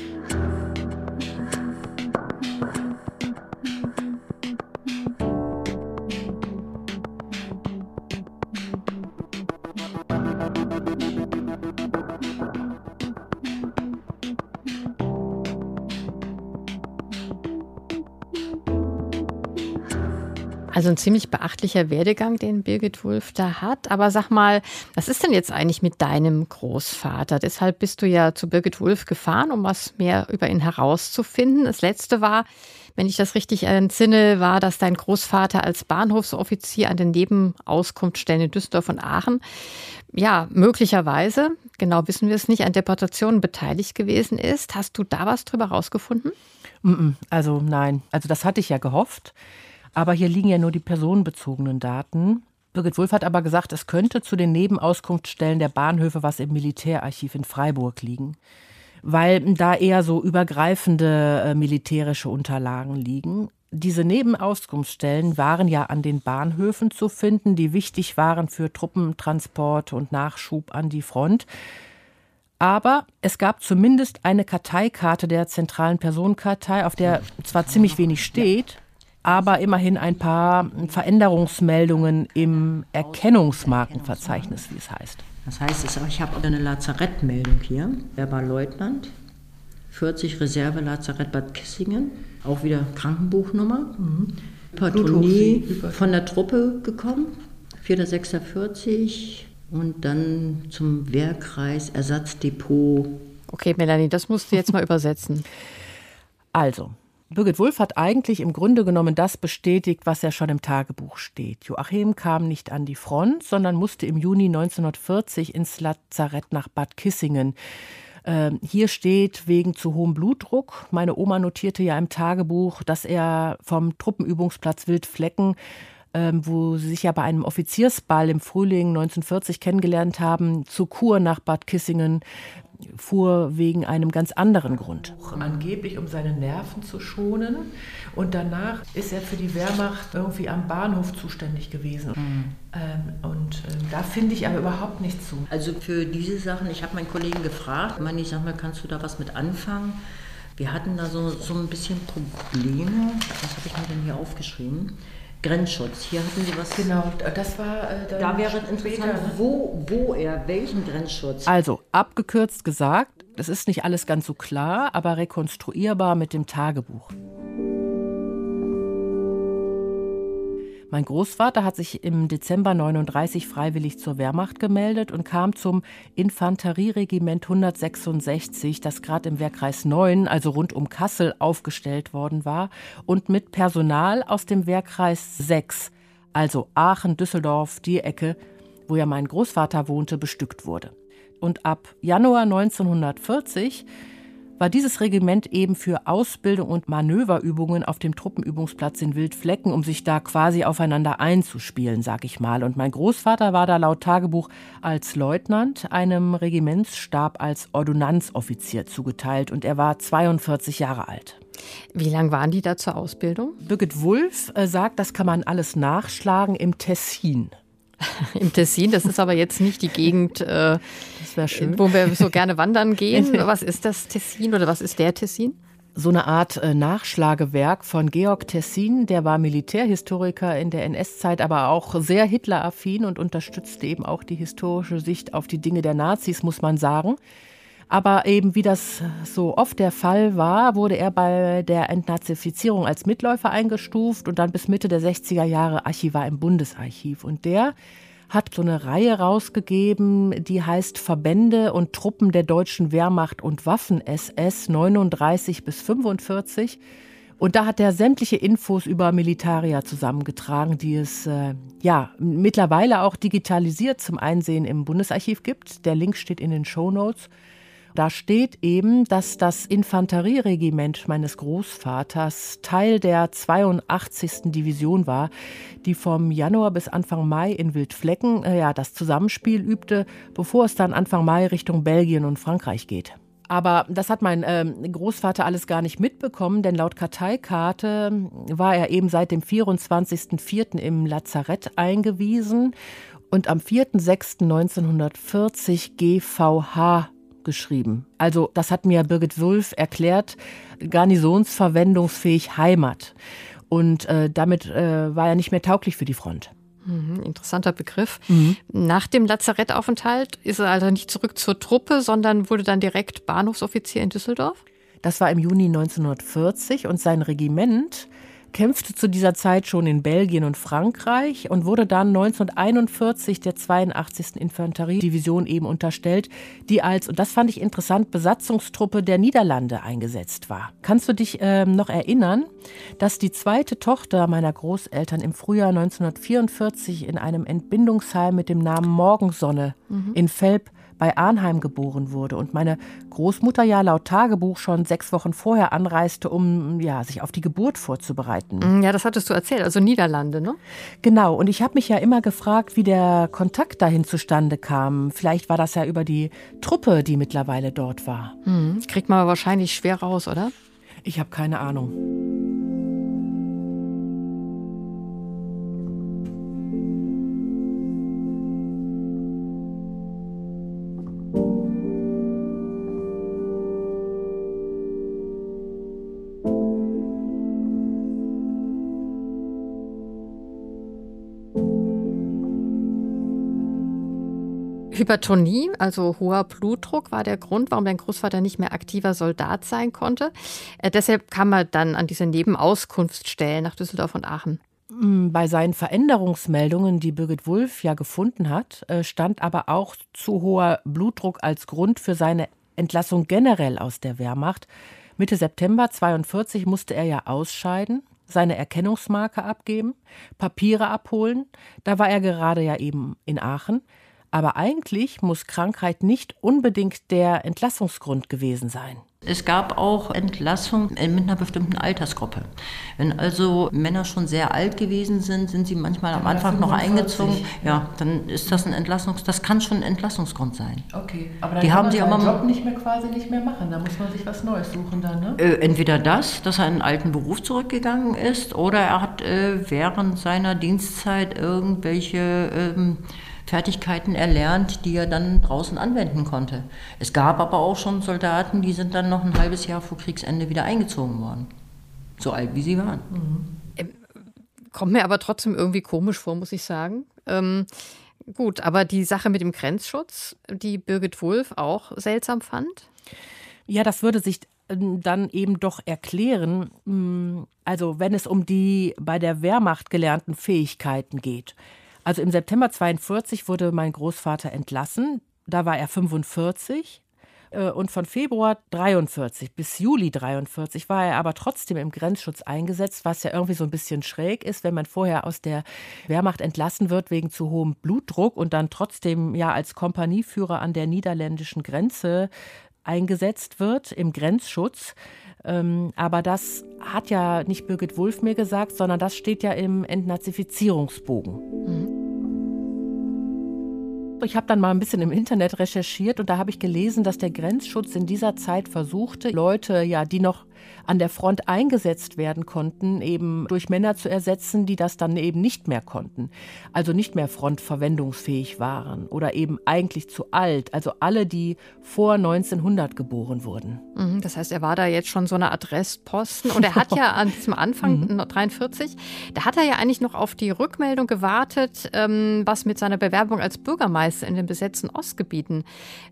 Also ein ziemlich beachtlicher Werdegang, den Birgit Wulff da hat. Aber sag mal, was ist denn jetzt eigentlich mit deinem Großvater? Deshalb bist du ja zu Birgit Wulff gefahren, um was mehr über ihn herauszufinden. Das letzte war, wenn ich das richtig entsinne, war, dass dein Großvater als Bahnhofsoffizier an den Nebenauskunftsstellen in Düsseldorf und Aachen, ja, möglicherweise, genau wissen wir es nicht, an Deportationen beteiligt gewesen ist. Hast du da was drüber rausgefunden? Also nein, also das hatte ich ja gehofft. Aber hier liegen ja nur die personenbezogenen Daten. Birgit Wulff hat aber gesagt, es könnte zu den Nebenauskunftsstellen der Bahnhöfe was im Militärarchiv in Freiburg liegen, weil da eher so übergreifende äh, militärische Unterlagen liegen. Diese Nebenauskunftsstellen waren ja an den Bahnhöfen zu finden, die wichtig waren für Truppentransport und Nachschub an die Front. Aber es gab zumindest eine Karteikarte der zentralen Personenkartei, auf der zwar ziemlich wenig steht, aber immerhin ein paar Veränderungsmeldungen im Erkennungsmarkenverzeichnis, wie es heißt. Das heißt, ich habe eine Lazarettmeldung hier. Er war Leutnant, 40 Reserve Lazarett Bad Kissingen, auch wieder Krankenbuchnummer. Mhm. Hypertonie von der Truppe gekommen, 4.46 und dann zum Wehrkreis Ersatzdepot. Okay, Melanie, das musst du jetzt mal übersetzen. Also, Birgit Wulff hat eigentlich im Grunde genommen das bestätigt, was ja schon im Tagebuch steht. Joachim kam nicht an die Front, sondern musste im Juni 1940 ins Lazarett nach Bad Kissingen. Ähm, hier steht wegen zu hohem Blutdruck. Meine Oma notierte ja im Tagebuch, dass er vom Truppenübungsplatz Wildflecken ähm, wo sie sich ja bei einem Offiziersball im Frühling 1940 kennengelernt haben, zur Kur nach Bad Kissingen fuhr wegen einem ganz anderen Grund. Angeblich, um seine Nerven zu schonen. Und danach ist er für die Wehrmacht irgendwie am Bahnhof zuständig gewesen. Mhm. Ähm, und äh, da finde ich aber überhaupt nichts zu. Also für diese Sachen, ich habe meinen Kollegen gefragt, ich meine, ich sag mal, kannst du da was mit anfangen? Wir hatten da so, so ein bisschen Probleme. Was habe ich mir denn hier aufgeschrieben? Grenzschutz. Hier hatten Sie was. Genau, das war. Äh, da wäre es interessant, ne? wo, wo er, welchen Grenzschutz. Also, abgekürzt gesagt, das ist nicht alles ganz so klar, aber rekonstruierbar mit dem Tagebuch. Mein Großvater hat sich im Dezember 39 freiwillig zur Wehrmacht gemeldet und kam zum Infanterieregiment 166, das gerade im Wehrkreis 9, also rund um Kassel, aufgestellt worden war und mit Personal aus dem Wehrkreis 6, also Aachen, Düsseldorf, die Ecke, wo ja mein Großvater wohnte, bestückt wurde. Und ab Januar 1940 war dieses Regiment eben für Ausbildung und Manöverübungen auf dem Truppenübungsplatz in Wildflecken, um sich da quasi aufeinander einzuspielen, sag ich mal. Und mein Großvater war da laut Tagebuch als Leutnant einem Regimentsstab als Ordonnanzoffizier zugeteilt und er war 42 Jahre alt. Wie lange waren die da zur Ausbildung? Birgit Wulff äh, sagt, das kann man alles nachschlagen im Tessin. Im Tessin, das ist aber jetzt nicht die Gegend, äh, wo wir so gerne wandern gehen. Was ist das Tessin oder was ist der Tessin? so eine Art äh, Nachschlagewerk von Georg Tessin, der war Militärhistoriker in der NS-Zeit, aber auch sehr Hitler-affin und unterstützte eben auch die historische Sicht auf die Dinge der Nazis, muss man sagen. Aber eben wie das so oft der Fall war, wurde er bei der Entnazifizierung als Mitläufer eingestuft und dann bis Mitte der 60er Jahre Archivar im Bundesarchiv. Und der hat so eine Reihe rausgegeben, die heißt Verbände und Truppen der deutschen Wehrmacht und Waffen-SS 39 bis 45. Und da hat er sämtliche Infos über Militaria zusammengetragen, die es äh, ja mittlerweile auch digitalisiert zum Einsehen im Bundesarchiv gibt. Der Link steht in den Show Notes. Da steht eben, dass das Infanterieregiment meines Großvaters Teil der 82. Division war, die vom Januar bis Anfang Mai in Wildflecken äh, ja, das Zusammenspiel übte, bevor es dann Anfang Mai Richtung Belgien und Frankreich geht. Aber das hat mein äh, Großvater alles gar nicht mitbekommen, denn laut Karteikarte war er eben seit dem 24.04. im Lazarett eingewiesen und am 4.06.1940 GVH geschrieben. Also das hat mir Birgit Wulff erklärt, garnisonsverwendungsfähig Heimat. Und äh, damit äh, war er nicht mehr tauglich für die Front. Mhm, interessanter Begriff. Mhm. Nach dem Lazarettaufenthalt ist er also nicht zurück zur Truppe, sondern wurde dann direkt Bahnhofsoffizier in Düsseldorf? Das war im Juni 1940 und sein Regiment kämpfte zu dieser Zeit schon in Belgien und Frankreich und wurde dann 1941 der 82. Infanteriedivision eben unterstellt, die als, und das fand ich interessant, Besatzungstruppe der Niederlande eingesetzt war. Kannst du dich äh, noch erinnern, dass die zweite Tochter meiner Großeltern im Frühjahr 1944 in einem Entbindungsheim mit dem Namen Morgensonne mhm. in Velp bei Arnheim geboren wurde und meine Großmutter ja laut Tagebuch schon sechs Wochen vorher anreiste, um ja, sich auf die Geburt vorzubereiten. Mm, ja, das hattest du erzählt, also Niederlande, ne? Genau, und ich habe mich ja immer gefragt, wie der Kontakt dahin zustande kam. Vielleicht war das ja über die Truppe, die mittlerweile dort war. Mhm. Kriegt man wahrscheinlich schwer raus, oder? Ich habe keine Ahnung. Hypertonie, also hoher Blutdruck, war der Grund, warum dein Großvater nicht mehr aktiver Soldat sein konnte. Äh, deshalb kam er dann an diese Nebenauskunftsstellen nach Düsseldorf und Aachen. Mm, bei seinen Veränderungsmeldungen, die Birgit Wulff ja gefunden hat, äh, stand aber auch zu hoher Blutdruck als Grund für seine Entlassung generell aus der Wehrmacht. Mitte September 42 musste er ja ausscheiden, seine Erkennungsmarke abgeben, Papiere abholen. Da war er gerade ja eben in Aachen. Aber eigentlich muss Krankheit nicht unbedingt der Entlassungsgrund gewesen sein. Es gab auch Entlassung mit einer bestimmten Altersgruppe. Wenn also Männer schon sehr alt gewesen sind, sind sie manchmal am Anfang noch eingezogen. Ja, dann ist das ein Entlassungs, das kann schon ein Entlassungsgrund sein. Okay, aber dann die kann haben man aber Job nicht mehr quasi nicht mehr machen. Da muss man sich was Neues suchen dann, ne? Äh, entweder das, dass er in einen alten Beruf zurückgegangen ist, oder er hat äh, während seiner Dienstzeit irgendwelche ähm, Fertigkeiten erlernt, die er dann draußen anwenden konnte. Es gab aber auch schon Soldaten, die sind dann noch ein halbes Jahr vor Kriegsende wieder eingezogen worden. So alt wie sie waren. Mhm. Kommt mir aber trotzdem irgendwie komisch vor, muss ich sagen. Ähm, gut, aber die Sache mit dem Grenzschutz, die Birgit Wulff auch seltsam fand? Ja, das würde sich ähm, dann eben doch erklären, mm, also wenn es um die bei der Wehrmacht gelernten Fähigkeiten geht. Also im September 42 wurde mein Großvater entlassen. Da war er 45 äh, und von Februar 43 bis Juli 43 war er aber trotzdem im Grenzschutz eingesetzt, was ja irgendwie so ein bisschen schräg ist, wenn man vorher aus der Wehrmacht entlassen wird wegen zu hohem Blutdruck und dann trotzdem ja als Kompanieführer an der niederländischen Grenze eingesetzt wird im Grenzschutz. Ähm, aber das hat ja nicht Birgit Wulff mir gesagt, sondern das steht ja im Entnazifizierungsbogen. Mhm. Ich habe dann mal ein bisschen im Internet recherchiert und da habe ich gelesen, dass der Grenzschutz in dieser Zeit versuchte, Leute, ja, die noch an der Front eingesetzt werden konnten, eben durch Männer zu ersetzen, die das dann eben nicht mehr konnten. Also nicht mehr frontverwendungsfähig waren oder eben eigentlich zu alt. Also alle, die vor 1900 geboren wurden. Mhm, das heißt, er war da jetzt schon so eine Adressposten und er hat ja an diesem Anfang mhm. 43, da hat er ja eigentlich noch auf die Rückmeldung gewartet, ähm, was mit seiner Bewerbung als Bürgermeister in den besetzten Ostgebieten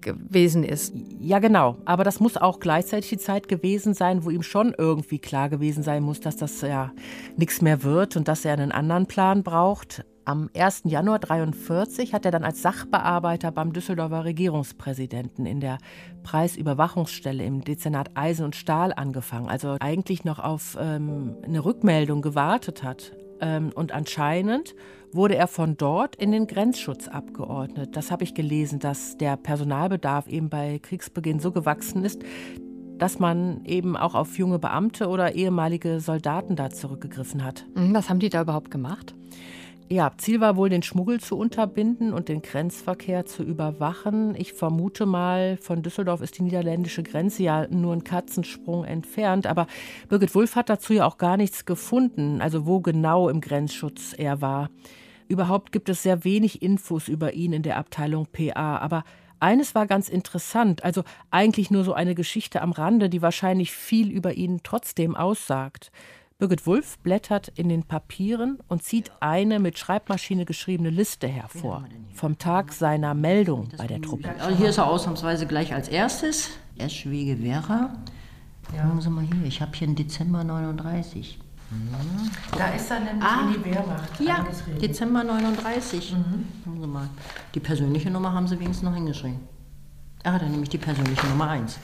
gewesen ist. Ja, genau. Aber das muss auch gleichzeitig die Zeit gewesen sein, wo ihm schon irgendwie klar gewesen sein muss, dass das ja nichts mehr wird und dass er einen anderen Plan braucht. Am 1. Januar 1943 hat er dann als Sachbearbeiter beim Düsseldorfer Regierungspräsidenten in der Preisüberwachungsstelle im Dezernat Eisen und Stahl angefangen. Also eigentlich noch auf ähm, eine Rückmeldung gewartet hat. Ähm, und anscheinend wurde er von dort in den Grenzschutz abgeordnet. Das habe ich gelesen, dass der Personalbedarf eben bei Kriegsbeginn so gewachsen ist, dass man eben auch auf junge Beamte oder ehemalige Soldaten da zurückgegriffen hat. Mhm, was haben die da überhaupt gemacht? Ja, Ziel war wohl, den Schmuggel zu unterbinden und den Grenzverkehr zu überwachen. Ich vermute mal, von Düsseldorf ist die niederländische Grenze ja nur ein Katzensprung entfernt. Aber Birgit Wulff hat dazu ja auch gar nichts gefunden, also wo genau im Grenzschutz er war. Überhaupt gibt es sehr wenig Infos über ihn in der Abteilung PA. Aber eines war ganz interessant, also eigentlich nur so eine Geschichte am Rande, die wahrscheinlich viel über ihn trotzdem aussagt. Birgit Wulff blättert in den Papieren und zieht eine mit Schreibmaschine geschriebene Liste hervor vom Tag seiner Meldung bei der Truppe. Also hier ist er ausnahmsweise gleich als erstes. Eschwege Vera. Ja. Gucken Sie mal hier, ich habe hier einen Dezember 39. Da ist er nämlich ah, in die Wehrmacht Ja. Dezember 39. Mhm. mal. Die persönliche Nummer haben sie wenigstens noch hingeschrieben. Er hatte nämlich die persönliche Nummer 1.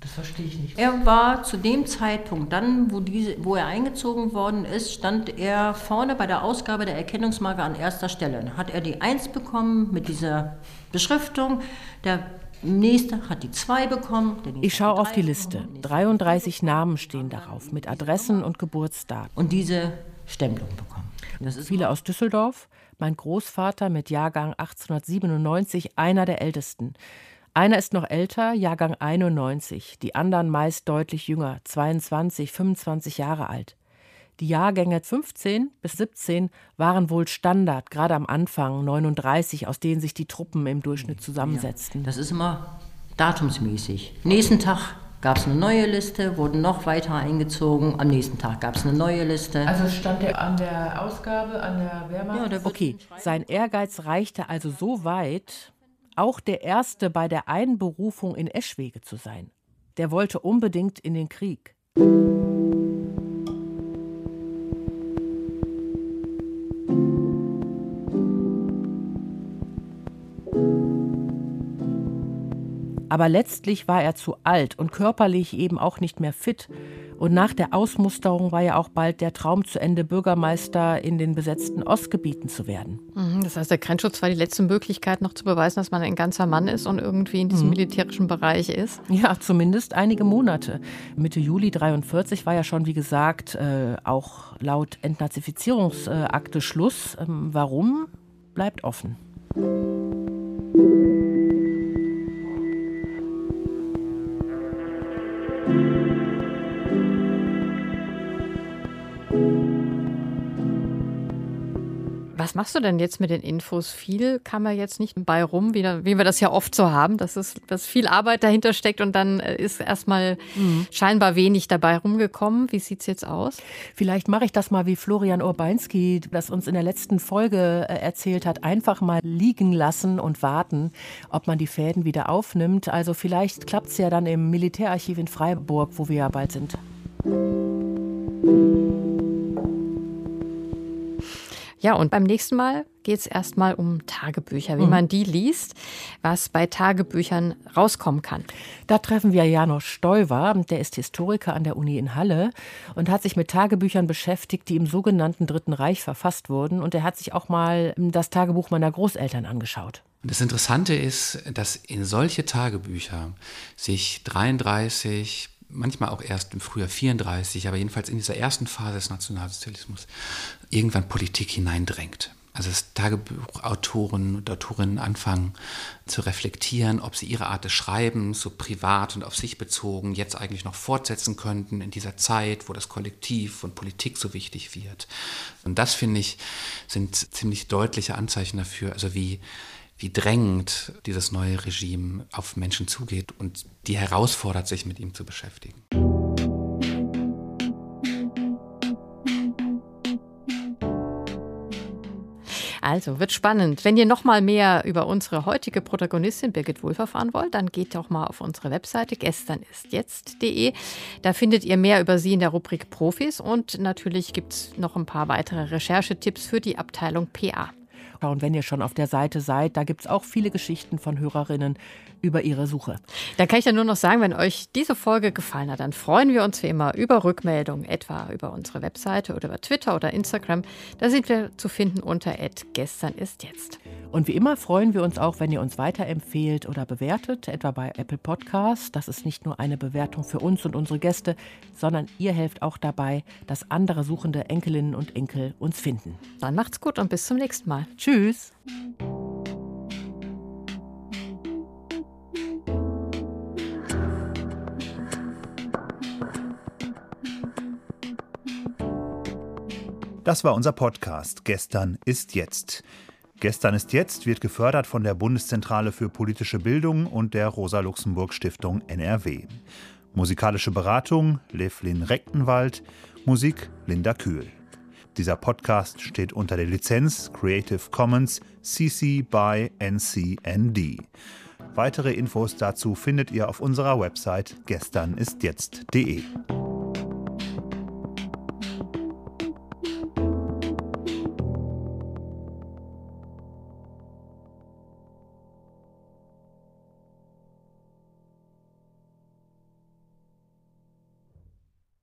Das verstehe ich nicht. Er war zu dem Zeitpunkt, dann, wo, diese, wo er eingezogen worden ist, stand er vorne bei der Ausgabe der Erkennungsmarke an erster Stelle. Hat er die 1 bekommen mit dieser Beschriftung. Der Nächster hat die zwei bekommen. Ich schaue auf die Liste. 33 Namen stehen darauf mit Adressen und Geburtsdaten. Und diese Stempelung bekommen. Viele aus Düsseldorf. Mein Großvater mit Jahrgang 1897, einer der ältesten. Einer ist noch älter, Jahrgang 91, die anderen meist deutlich jünger, 22, 25 Jahre alt. Die Jahrgänge 15 bis 17 waren wohl Standard, gerade am Anfang 39, aus denen sich die Truppen im Durchschnitt zusammensetzten. Ja, das ist immer datumsmäßig. Nächsten Tag gab es eine neue Liste, wurden noch weiter eingezogen. Am nächsten Tag gab es eine neue Liste. Also stand er an der Ausgabe, an der Wehrmacht? Ja, okay, sein Ehrgeiz reichte also so weit, auch der Erste bei der Einberufung in Eschwege zu sein. Der wollte unbedingt in den Krieg. Aber letztlich war er zu alt und körperlich eben auch nicht mehr fit. Und nach der Ausmusterung war ja auch bald der Traum zu Ende, Bürgermeister in den besetzten Ostgebieten zu werden. Mhm, das heißt, der Grenzschutz war die letzte Möglichkeit, noch zu beweisen, dass man ein ganzer Mann ist und irgendwie in diesem mhm. militärischen Bereich ist. Ja, zumindest einige Monate. Mitte Juli 43 war ja schon, wie gesagt, äh, auch laut Entnazifizierungsakte Schluss. Ähm, warum? Bleibt offen. Was machst du denn jetzt mit den Infos? Viel kam ja jetzt nicht bei rum, wie, wie wir das ja oft so haben, dass, es, dass viel Arbeit dahinter steckt und dann äh, ist erstmal mhm. scheinbar wenig dabei rumgekommen. Wie sieht es jetzt aus? Vielleicht mache ich das mal wie Florian Urbanski, das uns in der letzten Folge äh, erzählt hat, einfach mal liegen lassen und warten, ob man die Fäden wieder aufnimmt. Also vielleicht klappt es ja dann im Militärarchiv in Freiburg, wo wir ja bald sind. Ja, und beim nächsten Mal geht es erstmal um Tagebücher, wie mhm. man die liest, was bei Tagebüchern rauskommen kann. Da treffen wir Janos Stoiber, der ist Historiker an der Uni in Halle und hat sich mit Tagebüchern beschäftigt, die im sogenannten Dritten Reich verfasst wurden. Und er hat sich auch mal das Tagebuch meiner Großeltern angeschaut. Und das Interessante ist, dass in solche Tagebücher sich 33 manchmal auch erst im Frühjahr 34, aber jedenfalls in dieser ersten Phase des Nationalsozialismus irgendwann Politik hineindrängt. Also dass Tagebuchautoren und Autorinnen anfangen zu reflektieren, ob sie ihre Art des Schreibens, so privat und auf sich bezogen, jetzt eigentlich noch fortsetzen könnten in dieser Zeit, wo das Kollektiv und Politik so wichtig wird. Und das, finde ich, sind ziemlich deutliche Anzeichen dafür, also wie wie drängend dieses neue Regime auf Menschen zugeht und die herausfordert, sich mit ihm zu beschäftigen. Also, wird spannend. Wenn ihr noch mal mehr über unsere heutige Protagonistin Birgit Wulff erfahren wollt, dann geht doch mal auf unsere Webseite gesternistjetzt.de. Da findet ihr mehr über sie in der Rubrik Profis und natürlich gibt es noch ein paar weitere Recherchetipps für die Abteilung PA. Und wenn ihr schon auf der Seite seid, da gibt es auch viele Geschichten von Hörerinnen über ihre Suche. Da kann ich dann nur noch sagen, wenn euch diese Folge gefallen hat, dann freuen wir uns wie immer über Rückmeldungen, etwa über unsere Webseite oder über Twitter oder Instagram. Da sind wir zu finden unter gestern ist jetzt. Und wie immer freuen wir uns auch, wenn ihr uns weiterempfehlt oder bewertet, etwa bei Apple Podcasts. Das ist nicht nur eine Bewertung für uns und unsere Gäste, sondern ihr helft auch dabei, dass andere suchende Enkelinnen und Enkel uns finden. Dann macht's gut und bis zum nächsten Mal. Tschüss. Das war unser Podcast Gestern ist jetzt. Gestern ist jetzt wird gefördert von der Bundeszentrale für politische Bildung und der Rosa-Luxemburg-Stiftung NRW. Musikalische Beratung Levlin Rechtenwald, Musik Linda Kühl. Dieser Podcast steht unter der Lizenz Creative Commons CC by NCND. Weitere Infos dazu findet ihr auf unserer Website gesternistjetzt.de.